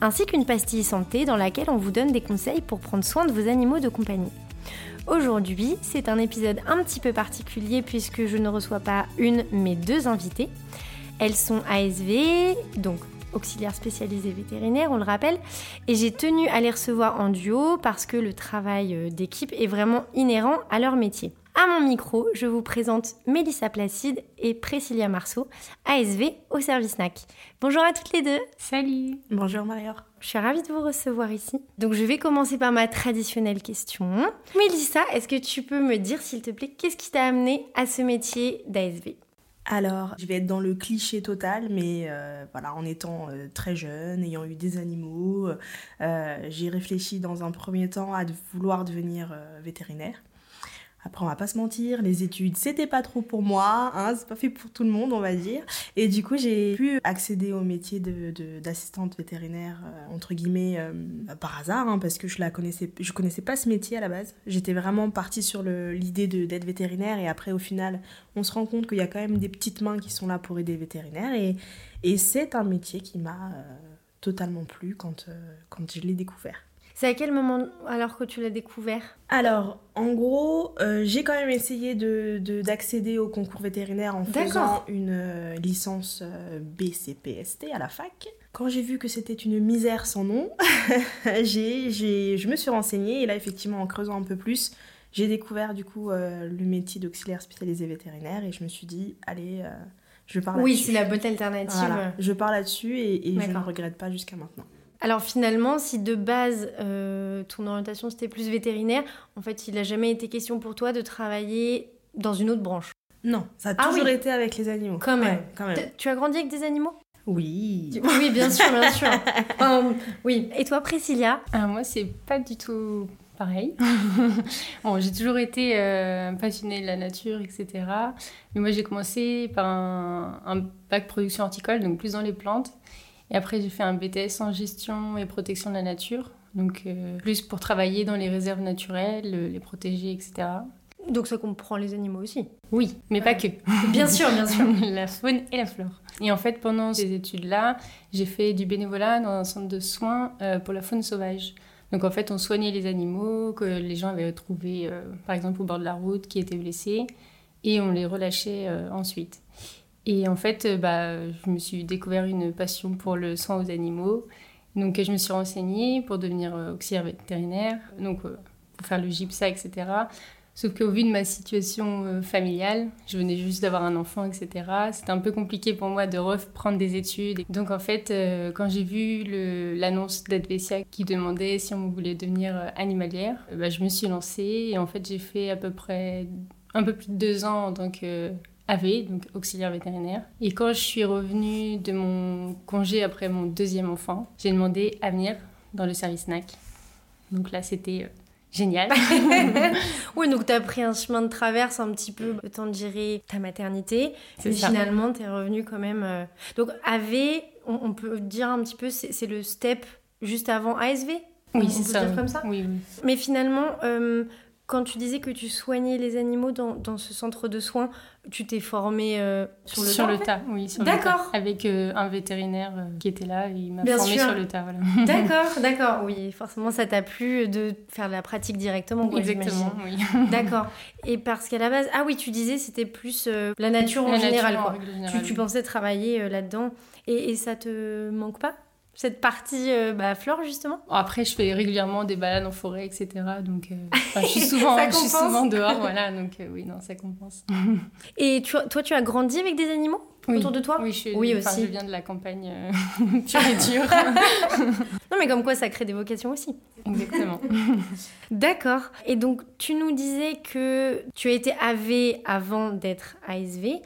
ainsi qu'une pastille santé dans laquelle on vous donne des conseils pour prendre soin de vos animaux de compagnie. Aujourd'hui, c'est un épisode un petit peu particulier puisque je ne reçois pas une mais deux invités. Elles sont ASV, donc auxiliaires spécialisés vétérinaires, on le rappelle, et j'ai tenu à les recevoir en duo parce que le travail euh, d'équipe est vraiment inhérent à leur métier. À mon micro, je vous présente Mélissa Placide et Priscilla Marceau, ASV au service NAC. Bonjour à toutes les deux. Salut. Bonjour Marior. Je suis ravie de vous recevoir ici. Donc je vais commencer par ma traditionnelle question. Mélissa, est-ce que tu peux me dire s'il te plaît qu'est-ce qui t'a amené à ce métier d'ASV alors, je vais être dans le cliché total, mais euh, voilà, en étant euh, très jeune, ayant eu des animaux, euh, j'ai réfléchi dans un premier temps à vouloir devenir vétérinaire. Après, on va pas se mentir, les études, c'était pas trop pour moi, hein, c'est pas fait pour tout le monde, on va dire. Et du coup, j'ai pu accéder au métier d'assistante de, vétérinaire, euh, entre guillemets, euh, par hasard, hein, parce que je la connaissais, je connaissais pas ce métier à la base. J'étais vraiment partie sur l'idée d'être vétérinaire, et après, au final, on se rend compte qu'il y a quand même des petites mains qui sont là pour aider les vétérinaires, et, et c'est un métier qui m'a euh, totalement plu quand, quand je l'ai découvert. C'est à quel moment alors que tu l'as découvert? Alors, en gros, euh, j'ai quand même essayé d'accéder de, au concours vétérinaire en faisant une euh, licence euh, BCPST à la fac. Quand j'ai vu que c'était une misère sans nom, j'ai, je me suis renseignée et là, effectivement, en creusant un peu plus, j'ai découvert du coup le métier d'auxiliaire spécialisé vétérinaire et je me suis dit, allez, je pars là-dessus. Oui, c'est la bonne alternative. Je pars là-dessus et, et je ne regrette pas jusqu'à maintenant. Alors finalement, si de base euh, ton orientation c'était plus vétérinaire, en fait, il n'a jamais été question pour toi de travailler dans une autre branche. Non, ça a ah toujours été avec les animaux. Quand même. Tu as grandi avec des animaux? Oui. Oui, bien sûr, bien sûr. oui. Et toi, Priscilla? Alors moi, c'est pas du tout pareil. bon, j'ai toujours été euh, passionnée de la nature, etc. Mais moi, j'ai commencé par un, un bac production horticole, donc plus dans les plantes. Et après, j'ai fait un BTS en gestion et protection de la nature. Donc, euh, plus pour travailler dans les réserves naturelles, les protéger, etc. Donc, ça comprend les animaux aussi Oui, mais pas que. bien sûr, bien sûr. la faune et la flore. Et en fait, pendant ces études-là, j'ai fait du bénévolat dans un centre de soins euh, pour la faune sauvage. Donc, en fait, on soignait les animaux que les gens avaient retrouvés, euh, par exemple, au bord de la route, qui étaient blessés, et on les relâchait ensuite. Et en fait, euh, bah, je me suis découvert une passion pour le soin aux animaux. Donc, je me suis renseignée pour devenir euh, auxiliaire vétérinaire, donc euh, pour faire le GIPSA, etc. Sauf qu'au vu de ma situation familiale, je venais juste d'avoir un enfant, etc. C'était un peu compliqué pour moi de reprendre des études. Donc en fait, quand j'ai vu l'annonce d'Advesia qui demandait si on voulait devenir animalière, bah, je me suis lancée et en fait j'ai fait à peu près un peu plus de deux ans en tant que AV, donc auxiliaire vétérinaire. Et quand je suis revenue de mon congé après mon deuxième enfant, j'ai demandé à venir dans le service NAC. Donc là, c'était euh, génial. oui, donc tu as pris un chemin de traverse un petit peu le temps de gérer ta maternité. Et finalement, tu es revenu quand même. Euh, donc AV, on, peut dire un petit peu, c'est le step juste avant ASV Oui, c'est ça. Dire comme ça? Oui, oui. Mais finalement, euh, quand tu disais que tu soignais les animaux dans, dans ce centre de soins, tu t'es formée euh, sur le sur tas le tas, oui, sur D'accord. Avec euh, un vétérinaire euh, qui était là, il m'a formée sur le tas, voilà. D'accord, d'accord, oui, forcément ça t'a plu de faire la pratique directement. Exactement, oui. d'accord. Et parce qu'à la base, ah oui, tu disais c'était plus la nature en général, quoi. tu, tu, pensais travailler là-dedans et, et ça te manque pas? Cette partie euh, bah, flore justement? Après, je fais régulièrement des balades en forêt, etc. Donc, euh, je, suis souvent, je suis souvent dehors, voilà. Donc, euh, oui, non, ça compense. Et tu, toi, tu as grandi avec des animaux autour de toi? Oui, je, suis, oui aussi. je viens de la campagne pure et dure. non, mais comme quoi, ça crée des vocations aussi. Exactement. D'accord. Et donc, tu nous disais que tu as été AV avant d'être ASV.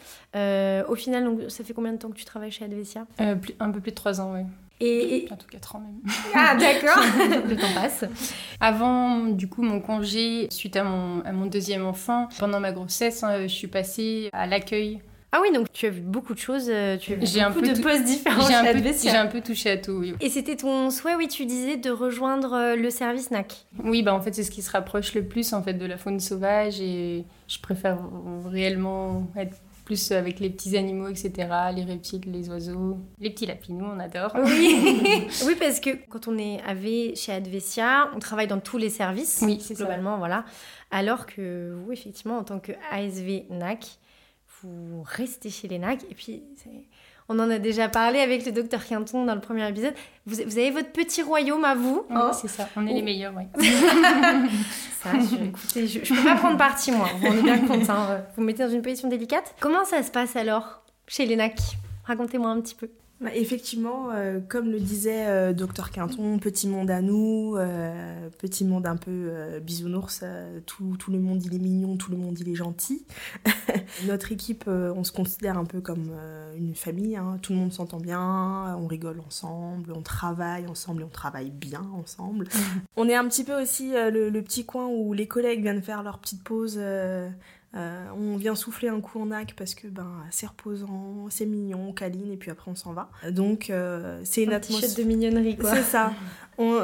au final, donc, ça fait combien de temps que tu travailles chez Advesia Un peu plus de trois ans, oui. Et, En tout 4 ans même. Ah d'accord, le temps passe. Avant du coup mon congé, suite à mon, à mon deuxième enfant, pendant ma grossesse, hein, je suis passée à l'accueil ah oui, donc tu as vu beaucoup de choses, euh, tu as vu beaucoup un peu de postes différents J'ai un, peu, j'ai un peu touché à tout, oui. Et c'était ton souhait, oui, tu disais, de rejoindre euh, le service NAC Oui, bah en fait, c'est ce qui se rapproche le plus en fait de la faune sauvage et je préfère réellement être plus avec les petits animaux, etc., les reptiles, les oiseaux, les petits lapinous, on adore. Oui, oui parce que quand on est AV chez Advesia, on travaille dans tous les services, oui, c'est globalement, voilà. Alors que vous, effectivement, en tant que ASV NAC, vous restez chez les NAC. Et puis, on en a déjà parlé avec le docteur Quinton dans le premier épisode. Vous, avez votre petit royaume à vous. Oui, c'est ça. On est les meilleurs, oui. ça, je, écoutez, je, peux pas prendre parti, moi. On est bien compte. Hein. Vous mettez dans une position délicate. Comment ça se passe alors chez les NAC Racontez-moi un petit peu. Bah, effectivement, euh, comme le disait euh, Docteur Quinton, petit monde à nous, euh, petit monde un peu bisounours, tout, tout, le monde il est mignon, tout le monde il est gentil. Notre équipe, on se considère un peu comme une famille, hein. tout le monde s'entend bien, on rigole ensemble, on travaille ensemble et on travaille bien ensemble. on est un petit peu aussi le, le, petit coin où les collègues viennent faire leur petite pause euh, on vient souffler un coup en ac parce que ben c'est reposant, c'est mignon, on câline et puis après on s'en va. Donc euh, c'est une atmosphère de mignonnerie quoi. C'est ça.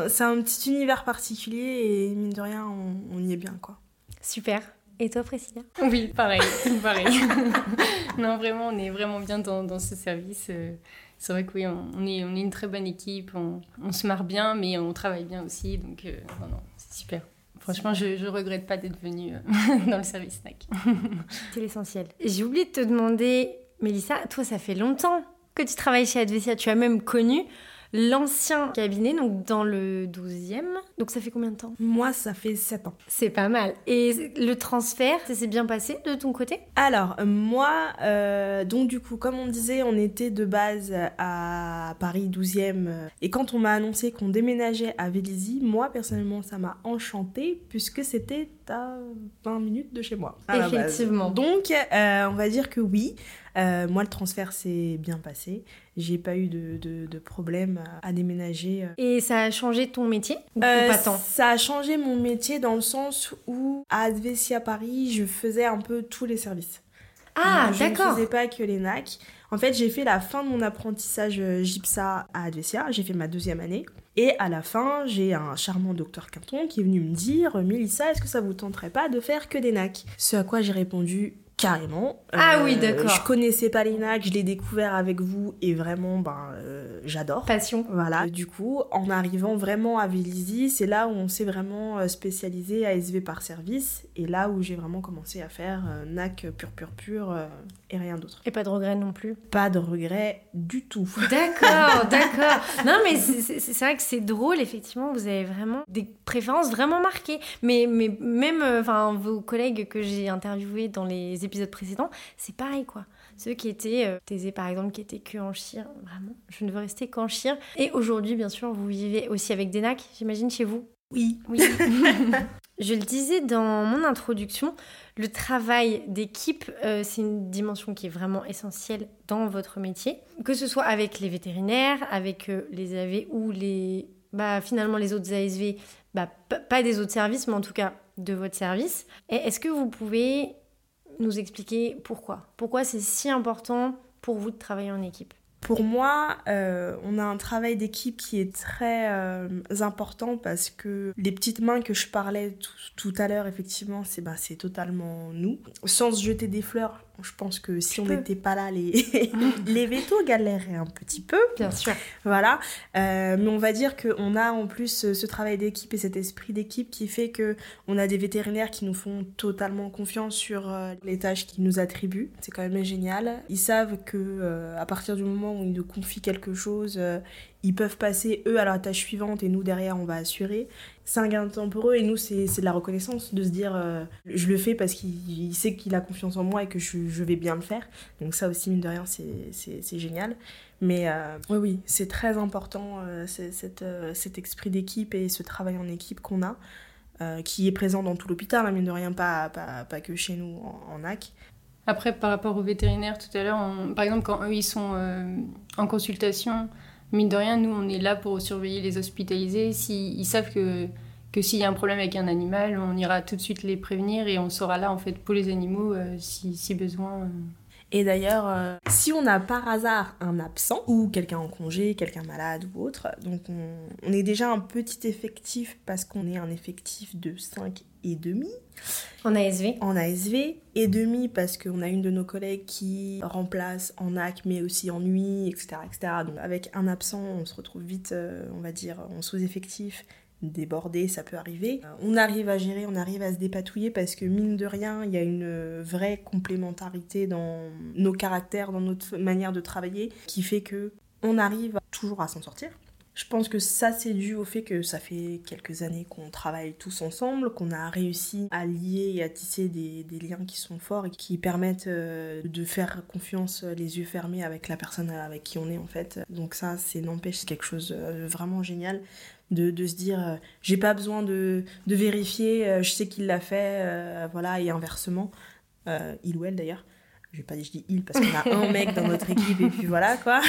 C'est un petit univers particulier et mine de rien on, y est bien quoi. Super. Et toi Priscilla? Oui, pareil, pareil. non vraiment on est vraiment bien dans, ce service. Euh, c'est vrai que oui, on, est, on est une très bonne équipe, on, on, se marre bien, mais on travaille bien aussi, donc non, non, c'est super. Franchement, je ne regrette pas d'être venue euh, dans le service snack. C'est l'essentiel. J'ai oublié de te demander, Mélissa, toi, ça fait longtemps que tu travailles chez Advesia. Tu as même connu l'ancien cabinet, donc dans le 12e. Donc ça fait combien de temps? Moi, ça fait 7 ans. C'est pas mal. Et le transfert, ça s'est bien passé de ton côté? Alors, moi, euh, donc du coup, comme on disait, on était de base à Paris 12e. Et quand on m'a annoncé qu'on déménageait à Vélizy, moi, personnellement, ça m'a enchanté puisque c'était à 20 minutes de chez moi. Effectivement. Donc, euh, on va dire que oui. Euh, moi, le transfert s'est bien passé. J'ai pas eu de, de, problème à, déménager. Euh. Et ça a changé ton métier ou euh, pas tant? Ça a changé mon métier dans le sens où à Advesia Paris, je faisais un peu tous les services. Ah, d'accord. Je ne faisais pas que les NAC. En fait, j'ai fait la fin de mon apprentissage GIPSA à Advesia. J'ai fait ma deuxième année. Et à la fin, j'ai un charmant docteur Quinton qui est venu me dire Mélissa, est-ce que ça vous tenterait pas de faire que des NAC Ce à quoi j'ai répondu carrément. Ah oui, euh, d'accord. Je connaissais pas l'INAC, je l'ai découvert avec vous et vraiment, ben, euh, j'adore. Passion. Voilà. Du coup, en arrivant vraiment à Vélizy, c'est là où on s'est vraiment euh, spécialisé à SV par service et là où j'ai vraiment commencé à faire NAC pur, pur, pur et rien d'autre. Et pas de regret non plus Pas de regret du tout. D'accord, d'accord. Non, mais c'est vrai que c'est drôle, effectivement, vous avez vraiment des préférences vraiment marquées. Mais, mais même, enfin, vos collègues que j'ai interviewés dans les épisode précédent, c'est pareil quoi. Ceux qui étaient euh, taisés par exemple, qui étaient que en chire, vraiment, je ne veux rester qu'en chire. Et aujourd'hui, bien sûr, vous vivez aussi avec des nacs, j'imagine, chez vous Oui. Oui. je le disais dans mon introduction, le travail d'équipe, euh, c'est une dimension qui est vraiment essentielle dans votre métier. Que ce soit avec les vétérinaires, avec euh, les AV ou les, bah, finalement les autres ASV, bah, pas des autres services, mais en tout cas de votre service. Est-ce que vous pouvez nous expliquer pourquoi Pourquoi c'est si important pour vous de travailler en équipe pour moi, euh, on a un travail d'équipe qui est très euh, important parce que les petites mains que je parlais tout, à l'heure, effectivement, c'est bah, totalement nous. Sans se jeter des fleurs, je pense que si on n'était pas là, les, les vétos galéreraient un petit peu. Bien sûr. Voilà. Euh, mais on va dire qu'on a en plus ce travail d'équipe et cet esprit d'équipe qui fait que on a des vétérinaires qui nous font totalement confiance sur euh, les tâches qu'ils nous attribuent. C'est quand même génial. Ils savent que euh, à partir du moment où ils nous confient quelque chose, ils peuvent passer eux à la tâche suivante et nous derrière on va assurer. C'est un gain de temps pour eux et nous c'est de la reconnaissance de se dire euh, je le fais parce qu'il sait qu'il a confiance en moi et que je, vais bien le faire. Donc ça aussi mine de rien c'est génial. Mais euh, oui oui c'est très important euh, cette, cet esprit d'équipe et ce travail en équipe qu'on a. qui est présent dans tout l'hôpital, hein, mine de rien, pas, pas, que chez nous en, en AC. Après, par rapport aux vétérinaires tout à l'heure, par exemple, quand eux ils sont en consultation, mine de rien, nous, on est là pour surveiller les hospitalisés. S'ils savent que, que s'il y a un problème avec un animal, on ira tout de suite les prévenir et on sera là, en fait, pour les animaux euh, si, si, besoin. Euh. Et d'ailleurs, euh, si on a par hasard un absent ou quelqu'un en congé, quelqu'un malade ou autre, donc on, est déjà un petit effectif parce qu'on est un effectif de 5 et demi. En ASV En ASV et demi parce qu'on a une de nos collègues qui remplace en AC mais aussi en nuit, etc. etc. Donc avec un absent, on se retrouve vite, euh, on va dire, en sous-effectif débordé, ça peut arriver. Euh, on arrive à gérer, on arrive à se dépatouiller parce que mine de rien, il y a une vraie complémentarité dans nos caractères, dans notre manière de travailler, qui fait que on arrive toujours à s'en sortir. Je pense que ça, c'est dû au fait que ça fait quelques années qu'on travaille tous ensemble, qu'on a réussi à lier et à tisser des, liens qui sont forts et qui permettent euh, de faire confiance les yeux fermés avec la personne avec qui on est en fait. Donc ça, c'est n'empêche quelque chose de euh, vraiment génial de, de, se dire euh, j'ai pas besoin de, de vérifier, euh, je sais qu'il l'a fait, euh, voilà, et inversement, il ou elle d'ailleurs. Je vais pas dire je dis il parce qu'on a un mec dans notre équipe et puis voilà quoi.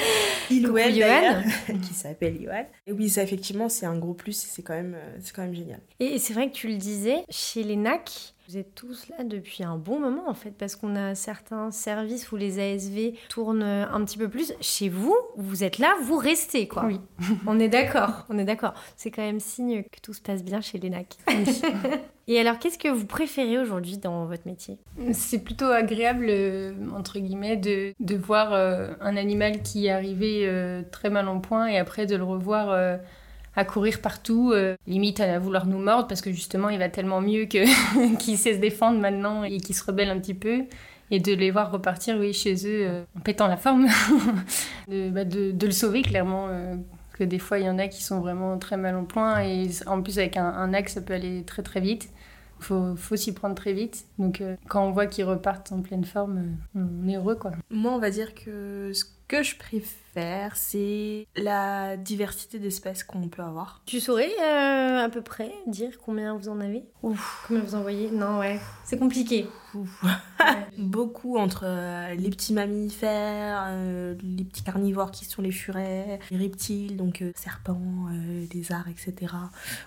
il ou elle d'ailleurs, qui s'appelle Yoann. Et oui, ça effectivement c'est un gros plus c'est quand même c'est quand même génial. Et c'est vrai que tu le disais, chez les NAC, vous êtes tous là depuis un bon moment en fait, parce qu'on a certains services où les ASV tournent un petit peu plus. Chez vous, vous êtes là, vous restez quoi. Oui. on est d'accord, on est d'accord. C'est quand même signe que tout se passe bien chez les NAC. Et alors, qu'est-ce que vous préférez aujourd'hui dans votre métier? C'est plutôt agréable, euh, entre guillemets, de, de voir euh, un animal qui est arrivé euh, très mal en point et après de le revoir à courir partout, euh, limite à vouloir nous mordre parce que justement il va tellement mieux que qu'il sait se défendre maintenant et qu'il se rebelle un petit peu. Et de les voir repartir oui, chez eux euh, en pétant la forme, bah, de, de, le sauver clairement. Euh, que des fois il y en a qui sont vraiment très mal en point et en plus avec un, axe ça peut aller très très vite faut, faut s'y prendre très vite. Donc quand on voit qu'ils repartent en pleine forme, on est heureux quoi. Moi on va dire que ce que je préfère c'est la diversité d'espèces qu'on peut avoir. Tu saurais euh, à peu près dire combien vous en avez? Ouf. Combien vous envoyez Non, ouais, c'est compliqué. Beaucoup entre euh, les petits mammifères, euh, les petits carnivores qui sont les furets, les reptiles, donc serpents, lézards, etc.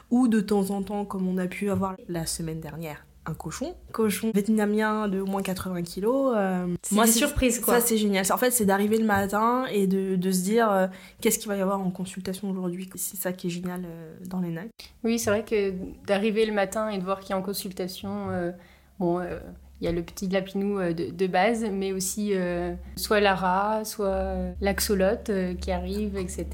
Ou de temps en temps, comme on a pu avoir la semaine dernière, un cochon. Cochon vietnamien de au moins 80 kilos. Euh, c'est une surprise quoi. Ça c'est génial. En fait c'est d'arriver le matin et de, de se dire euh, qu'est-ce qu'il va y avoir en consultation aujourd'hui. C'est ça qui est génial euh, dans les NAC. Oui c'est vrai que d'arriver le matin et de voir qu'il y a en consultation, bon il y a le petit lapinou de, de base, mais aussi soit Lara, soit l'axolote qui arrive, etc.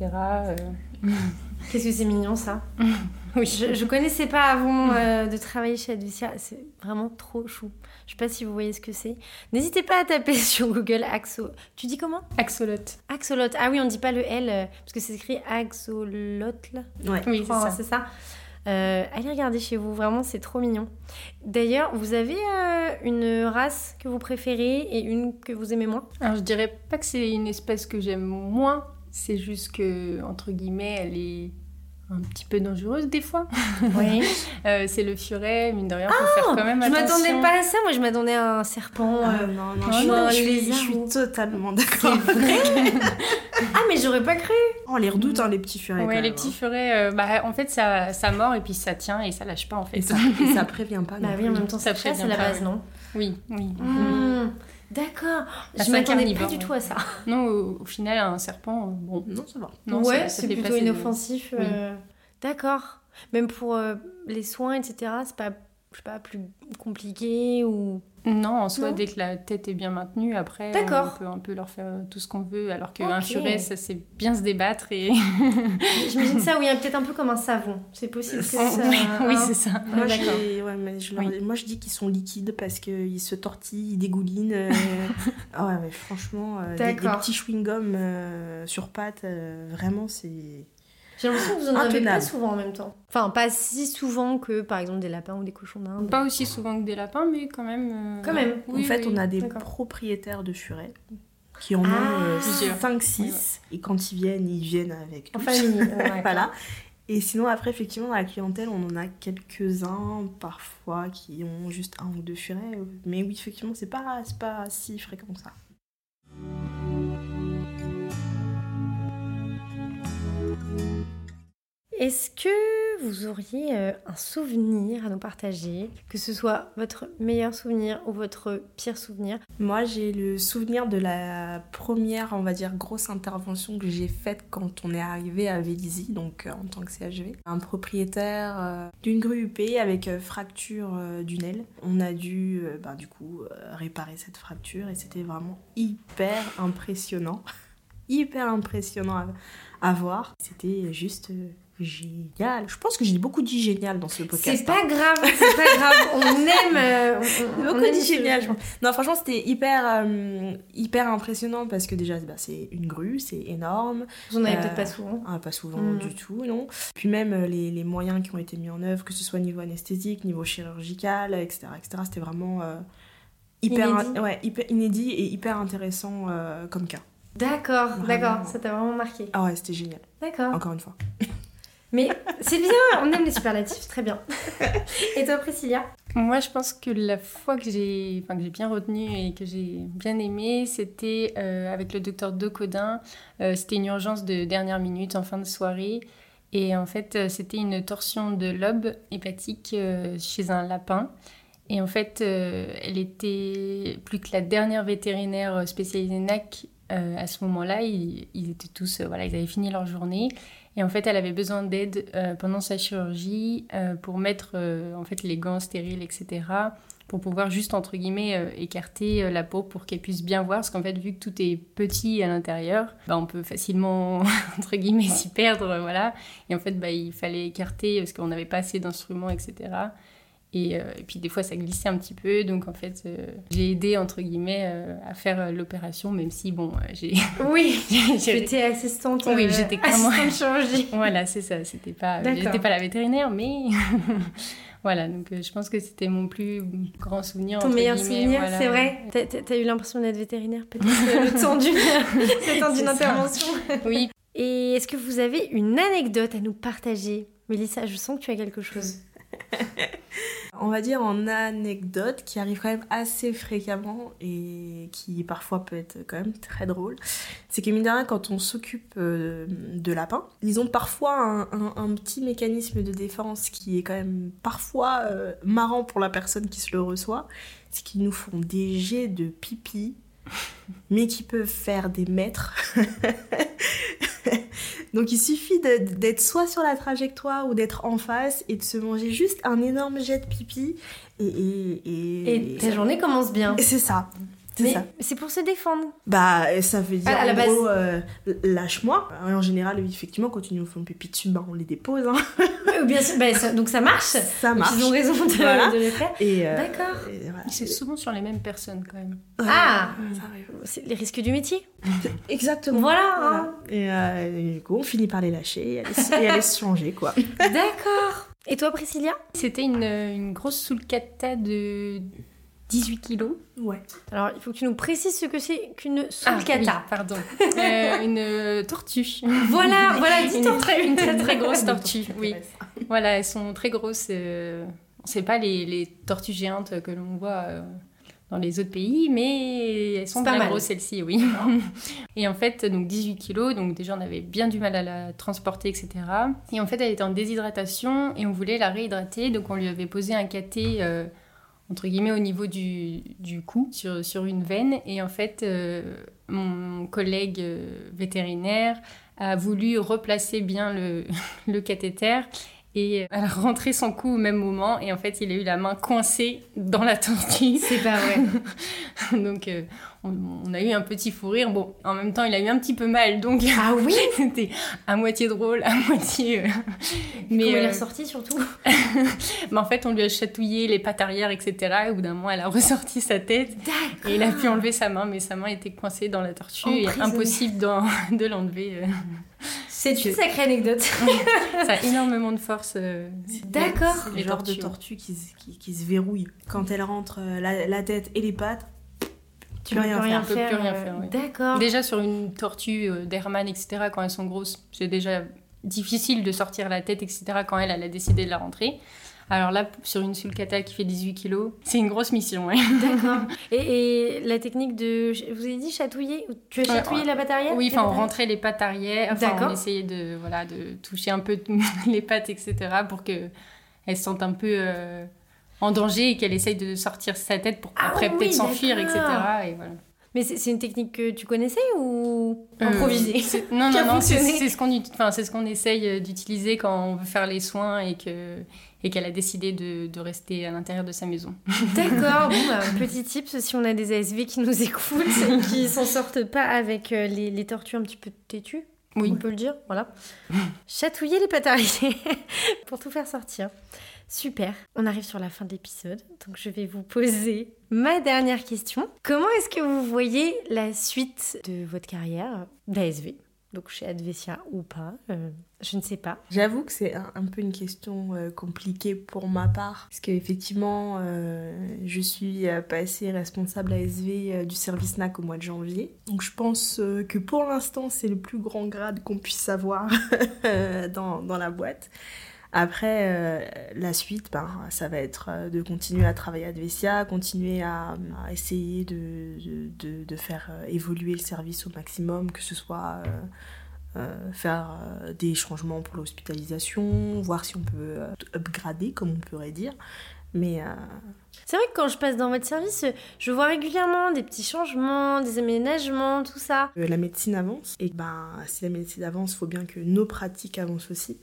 Qu'est-ce que c'est mignon ça? Oui, je, je connaissais pas avant euh, de travailler chez Advicia. C'est vraiment trop chou. Je sais pas si vous voyez ce que c'est. N'hésitez pas à taper sur Google Axo. Tu dis comment? Axolot. Axolot. Ah oui, on dit pas le L euh, parce que c'est écrit Axolot là. Ouais. Oui, c'est ça. Euh, allez regarder chez vous, vraiment c'est trop mignon. D'ailleurs, vous avez une race que vous préférez et une que vous aimez moins? Alors je dirais pas que c'est une espèce que j'aime moins, c'est juste que entre guillemets elle est un petit peu dangereuse des fois. Oui. euh, c'est le furet, mine de rien, faut faire quand même attention. Je m'attendais pas à ça, moi je m'attendais à un serpent. Ah, euh... non, non, non, je, suis, je, suis, totalement d'accord. ah, mais j'aurais pas cru. On les redoute, hein, les petits furets. Oui, les petits hein. furets, euh, bah, en fait, ça, ça mord et puis ça tient et ça lâche pas en fait. Et ça, et ça prévient pas. Bah oui, en même temps, ça prévient. C'est la base, non Oui, oui. Mmh. D'accord. Je m'attendais pas du tout à ça. Non, au, au, final, un serpent, bon. Non, ça va. Non, ouais, c'est plutôt inoffensif. Euh... D'accord. Même pour euh, les soins, etc., c'est pas, je sais pas, plus compliqué ou... Non, en soi, non dès que la tête est bien maintenue, après, on peut un peu leur faire tout ce qu'on veut, alors qu'un okay. furet, ça c'est bien se débattre et... J'imagine ça, oui, peut-être un peu comme un savon. C'est possible que ça... oui, c'est ça. Moi, ouais, mais je, leur... oui. Moi, je dis qu'ils sont liquides parce qu'ils se tortillent, ils dégoulinent. Euh... ah ouais, mais franchement, euh, des, des, petits chewing-gums euh, sur pattes, euh, vraiment, c'est... J'ai l'impression que vous en avez pas souvent en même temps. Enfin, pas si souvent que par exemple des lapins ou des cochons d'Inde. Pas aussi souvent que des lapins, mais quand même. Euh... Quand même. Oui, en fait, oui, on a des propriétaires de furets qui en ah, ont 5-6. Ouais. Et quand ils viennent, ils viennent avec. En famille. ouais, voilà. Et sinon, après, effectivement, dans la clientèle, on en a quelques-uns parfois qui ont juste un ou deux furets. Mais oui, effectivement, c'est pas, pas si fréquent que ça. Est-ce que vous auriez euh, un souvenir à nous partager, que ce soit votre meilleur souvenir ou votre pire souvenir? Moi, j'ai le souvenir de la première, on va dire, grosse intervention que j'ai faite quand on est arrivé à Vélizy, donc euh, en tant que CHV. Un propriétaire euh, d'une grue UP avec fracture d'une aile. On a dû, bah, du coup, réparer cette fracture et c'était vraiment hyper impressionnant. hyper impressionnant à voir. C'était juste génial. Je pense que j'ai beaucoup dit génial dans ce podcast. C'est pas grave, c'est pas grave. On aime. Euh, on, beaucoup dit génial. Non, franchement, c'était hyper, euh, hyper impressionnant parce que déjà, bah, c'est une grue, c'est énorme. Vous en avez peut-être pas souvent. Ah, pas souvent mm. du tout, non. Puis même euh, les, les, moyens qui ont été mis en œuvre, que ce soit niveau anesthésique, niveau chirurgical, etc., etc., c'était vraiment hyper, inédit. Ouais, hyper inédit et hyper intéressant comme cas. D'accord, d'accord, ça t'a vraiment marqué. Ah ouais, c'était génial. D'accord. Encore une fois. Mais c'est bien, on aime les superlatifs, très bien. Et toi, Priscilla? Moi, je pense que la fois que j'ai enfin, bien retenu et que j'ai bien aimé, c'était euh, avec le docteur Decodin. Euh, c'était une urgence de dernière minute en fin de soirée. Et en fait, euh, c'était une torsion de lobe hépatique chez un lapin. Et en fait, elle était plus que la dernière vétérinaire spécialisée NAC à ce moment-là. Ils, étaient tous, voilà, ils avaient fini leur journée. Et en fait, elle avait besoin d'aide euh, pendant sa chirurgie euh, pour mettre euh, en fait les gants stériles, etc. Pour pouvoir juste entre guillemets écarter la peau pour qu'elle puisse bien voir. Parce qu'en fait, vu que tout est petit à l'intérieur, bah, on peut facilement entre guillemets s'y perdre, voilà. Et en fait, bah, il fallait écarter parce qu'on n'avait pas assez d'instruments, etc. Euh, et, puis des fois, ça glissait un petit peu. Donc en fait, euh, j'ai aidé, entre guillemets, euh, à faire l'opération, même si, bon, j'ai... Oui, j'étais assistante. Oui, j'étais clairement... chirurgie. voilà, c'est ça. C'était pas... J'étais pas la vétérinaire, mais... voilà, donc je pense que c'était mon plus grand souvenir. Ton meilleur souvenir, c'est vrai T'as as eu l'impression d'être vétérinaire, peut-être, le temps d'une intervention Oui. Et est-ce que vous avez une anecdote à nous partager? Mélissa, je sens que tu as quelque chose. on va dire en anecdote qui arrive quand même assez fréquemment et qui parfois peut être quand même très drôle, c'est que mine de rien, quand on s'occupe euh, de lapins, ils ont parfois un, petit mécanisme de défense qui est quand même parfois euh, marrant pour la personne qui se le reçoit, c'est qu'ils nous font des jets de pipi mais qui peuvent faire des mètres. Donc il suffit d'être soit sur la trajectoire ou d'être en face et de se manger juste un énorme jet de pipi. Et, et, et, ta journée commence bien. C'est ça. C'est ça. C'est pour se défendre. Bah, ça veut dire à, la gros, euh, lâche-moi. En général, effectivement, quand ils nous font pipi dessus, bah, on les dépose. Hein. bien sûr, bah, donc ça marche. Ça marche. Ils ont raison de, de les faire. Euh, D'accord. C'est souvent sur les mêmes personnes quand même. Ah, C'est les risques du métier. Exactement. Voilà. Hein. Euh, et, du coup, on finit par les lâcher et aller, se changer, quoi. D'accord. Et toi, Priscilla? C'était une, une grosse sulcata de 18 kilos. Ouais. Alors, il faut que tu nous précises ce que c'est qu'une sulcata. Ah, pardon. Euh, une euh, tortue. Voilà, voilà, une, très, une très, très grosse tortue. Oui. Voilà, elles sont très grosses. Euh, c'est pas les, les, tortues géantes que l'on voit dans les autres pays, mais elles sont bien grosses celles-ci, oui. et en fait, donc 18 kilos, donc déjà on avait bien du mal à la transporter, etc. Et en fait, elle était en déshydratation et on voulait la réhydrater, donc on lui avait posé un cathé entre guillemets au niveau du, cou sur, une veine. Et en fait euh, mon collègue euh, vétérinaire a voulu replacer bien le cathéter et elle a rentré son cou au même moment et en fait il a eu la main coincée dans la tortue. C'est pas vrai. donc euh, on, a eu un petit fou rire. Bon, en même temps il a eu un petit peu mal donc ah oui c'était à moitié drôle, à moitié. Euh, mais Comment elle est euh, ressortie surtout? Mais en fait on lui a chatouillé les pattes arrière etc. Et au bout d'un moment elle a ressorti sa tête et il a pu enlever sa main mais sa main était coincée dans la tortue et impossible de l'enlever. C'est une sacrée anecdote. ça a énormément de force. Euh, D'accord. C'est le genre de tortue qui, qui, se verrouille. Quand elle rentre euh, la, tête et les pattes, tu peux rien, rien faire. Plus rien faire D'accord. Déjà sur une tortue euh, d'Hermann, etc., quand elles sont grosses, c'est déjà difficile de sortir la tête, etc., quand elle, elle a décidé de la rentrer. Alors là, sur une sulcata qui fait 18 kilos, c'est une grosse mission. Ouais. D'accord. Et, et, la technique de. Vous avez dit chatouiller Tu as chatouillé la pâte arrière? Oui, enfin, on rentrait les pattes arrière. Enfin, on essayait de, voilà, de toucher un peu les pattes, etc. pour qu'elles se sentent un peu. Euh, en danger et qu'elle essaye de sortir sa tête pour ah après peut-être s'enfuir, etc. Et voilà. Mais c'est une technique que tu connaissais ou euh, improvisée Non, non, non, c'est ce qu'on enfin, ce qu'on essaye euh, d'utiliser quand on veut faire les soins et que et qu'elle a décidé de, de, rester à l'intérieur de sa maison. D'accord, bon, bah, petit tip, si on a des ASV qui nous écoutent et qui s'en sortent pas avec euh, les, les, tortues un petit peu têtues, oui. on peut le dire, voilà. Chatouiller les pattes pour tout faire sortir. Super, on arrive sur la fin de l'épisode, donc je vais vous poser ma dernière question. Comment est-ce que vous voyez la suite de votre carrière d'ASV donc chez Advesia ou pas, euh, je ne sais pas. J'avoue que c'est un, peu une question euh, compliquée pour ma part, parce qu'effectivement, euh, je suis passée responsable ASV du service NAC au mois de janvier. Donc je pense que pour l'instant, c'est le plus grand grade qu'on puisse avoir dans, dans, la boîte. Après, euh, la suite, ben, ça va être euh, de continuer à travailler à Dvesia, continuer à, essayer de, de, de, faire euh, évoluer le service au maximum, que ce soit faire des changements pour l'hospitalisation, voir si on peut upgrader, comme on pourrait dire. Mais. C'est vrai que quand je passe dans votre service, je vois régulièrement des petits changements, des aménagements, tout ça. La médecine avance, et ben, si la médecine avance, il faut bien que nos pratiques avancent aussi.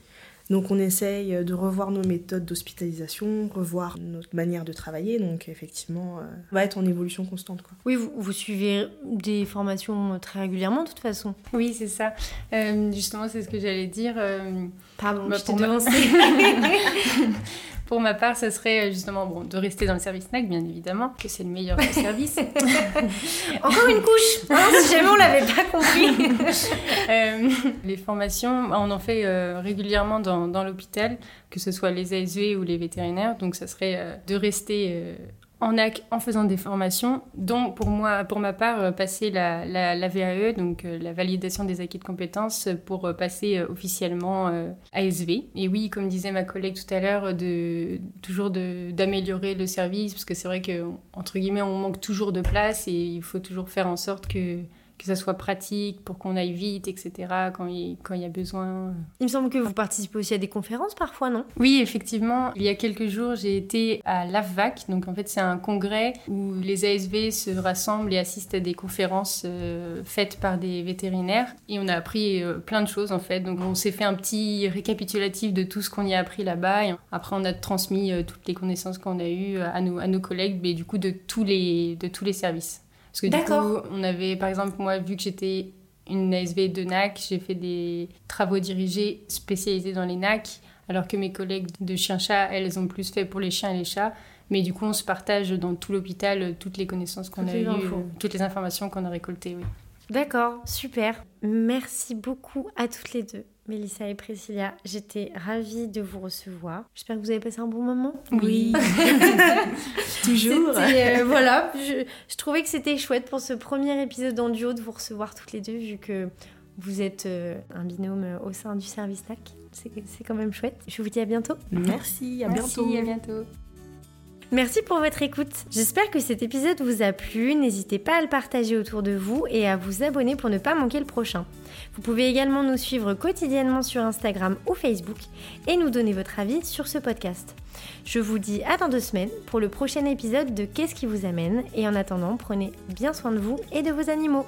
Donc on essaye de revoir nos méthodes d'hospitalisation, revoir notre manière de travailler. Donc effectivement, euh, on va être en évolution constante. Quoi. Oui, vous, vous, suivez des formations très régulièrement de toute façon. Oui, c'est ça. Euh, justement, c'est ce que j'allais dire. Euh, Pardon, bah, je t'ai devancé. Pour ma part, ce serait euh, justement bon, de rester dans le service NAC, bien évidemment, que c'est le meilleur service. Encore une couche, hein, si jamais on l'avait pas compris. Euh, les formations, on en fait euh, régulièrement dans, dans l'hôpital, que ce soit les ASV ou les vétérinaires. Donc, ça serait de rester en AC en faisant des formations, dont pour moi, pour ma part, euh, passer la, la, VAE, donc euh, la validation des acquis de compétences, pour euh, passer officiellement ASV. Et oui, comme disait ma collègue tout à l'heure, de toujours d'améliorer le service, parce que c'est vrai que entre guillemets, on manque toujours de place et il faut toujours faire en sorte que que ça soit pratique pour qu'on aille vite, etc. quand il, quand il y a besoin. Il me semble que vous participez aussi à des conférences parfois, non? Oui, effectivement. Il y a quelques jours, j'ai été à l'AFVAC. Donc en fait, c'est un congrès où les ASV se rassemblent et assistent à des conférences euh, faites par des vétérinaires. Et on a appris euh, plein de choses en fait. Donc on s'est fait un petit récapitulatif de tout ce qu'on y a appris là-bas. Et après, on a transmis euh, toutes les connaissances qu'on a eues à nos, à nos collègues, mais du coup de tous les, de tous les services. Parce que du coup, on avait, par exemple, moi, vu que j'étais une ASV de NAC, j'ai fait des travaux dirigés spécialisés dans les NAC, alors que mes collègues de chien-chat, elles ont plus fait pour les chiens et les chats. Mais du coup, on se partage dans tout l'hôpital toutes les connaissances qu'on a eues, toutes les informations qu'on a récoltées. Oui. D'accord, super. Merci beaucoup à toutes les deux. Mélissa et Priscilla, j'étais ravie de vous recevoir. J'espère que vous avez passé un bon moment. Oui, toujours. Euh, voilà, je, trouvais que c'était chouette pour ce premier épisode en duo de vous recevoir toutes les deux, vu que vous êtes euh, un binôme euh, au sein du service TAC. C'est quand même chouette. Je vous dis à bientôt. Merci, à Merci, bientôt. à bientôt. Merci pour votre écoute. J'espère que cet épisode vous a plu. N'hésitez pas à le partager autour de vous et à vous abonner pour ne pas manquer le prochain. Vous pouvez également nous suivre quotidiennement sur Instagram ou Facebook et nous donner votre avis sur ce podcast. Je vous dis à dans deux semaines pour le prochain épisode de Qu'est-ce qui vous amène? Et en attendant, prenez bien soin de vous et de vos animaux.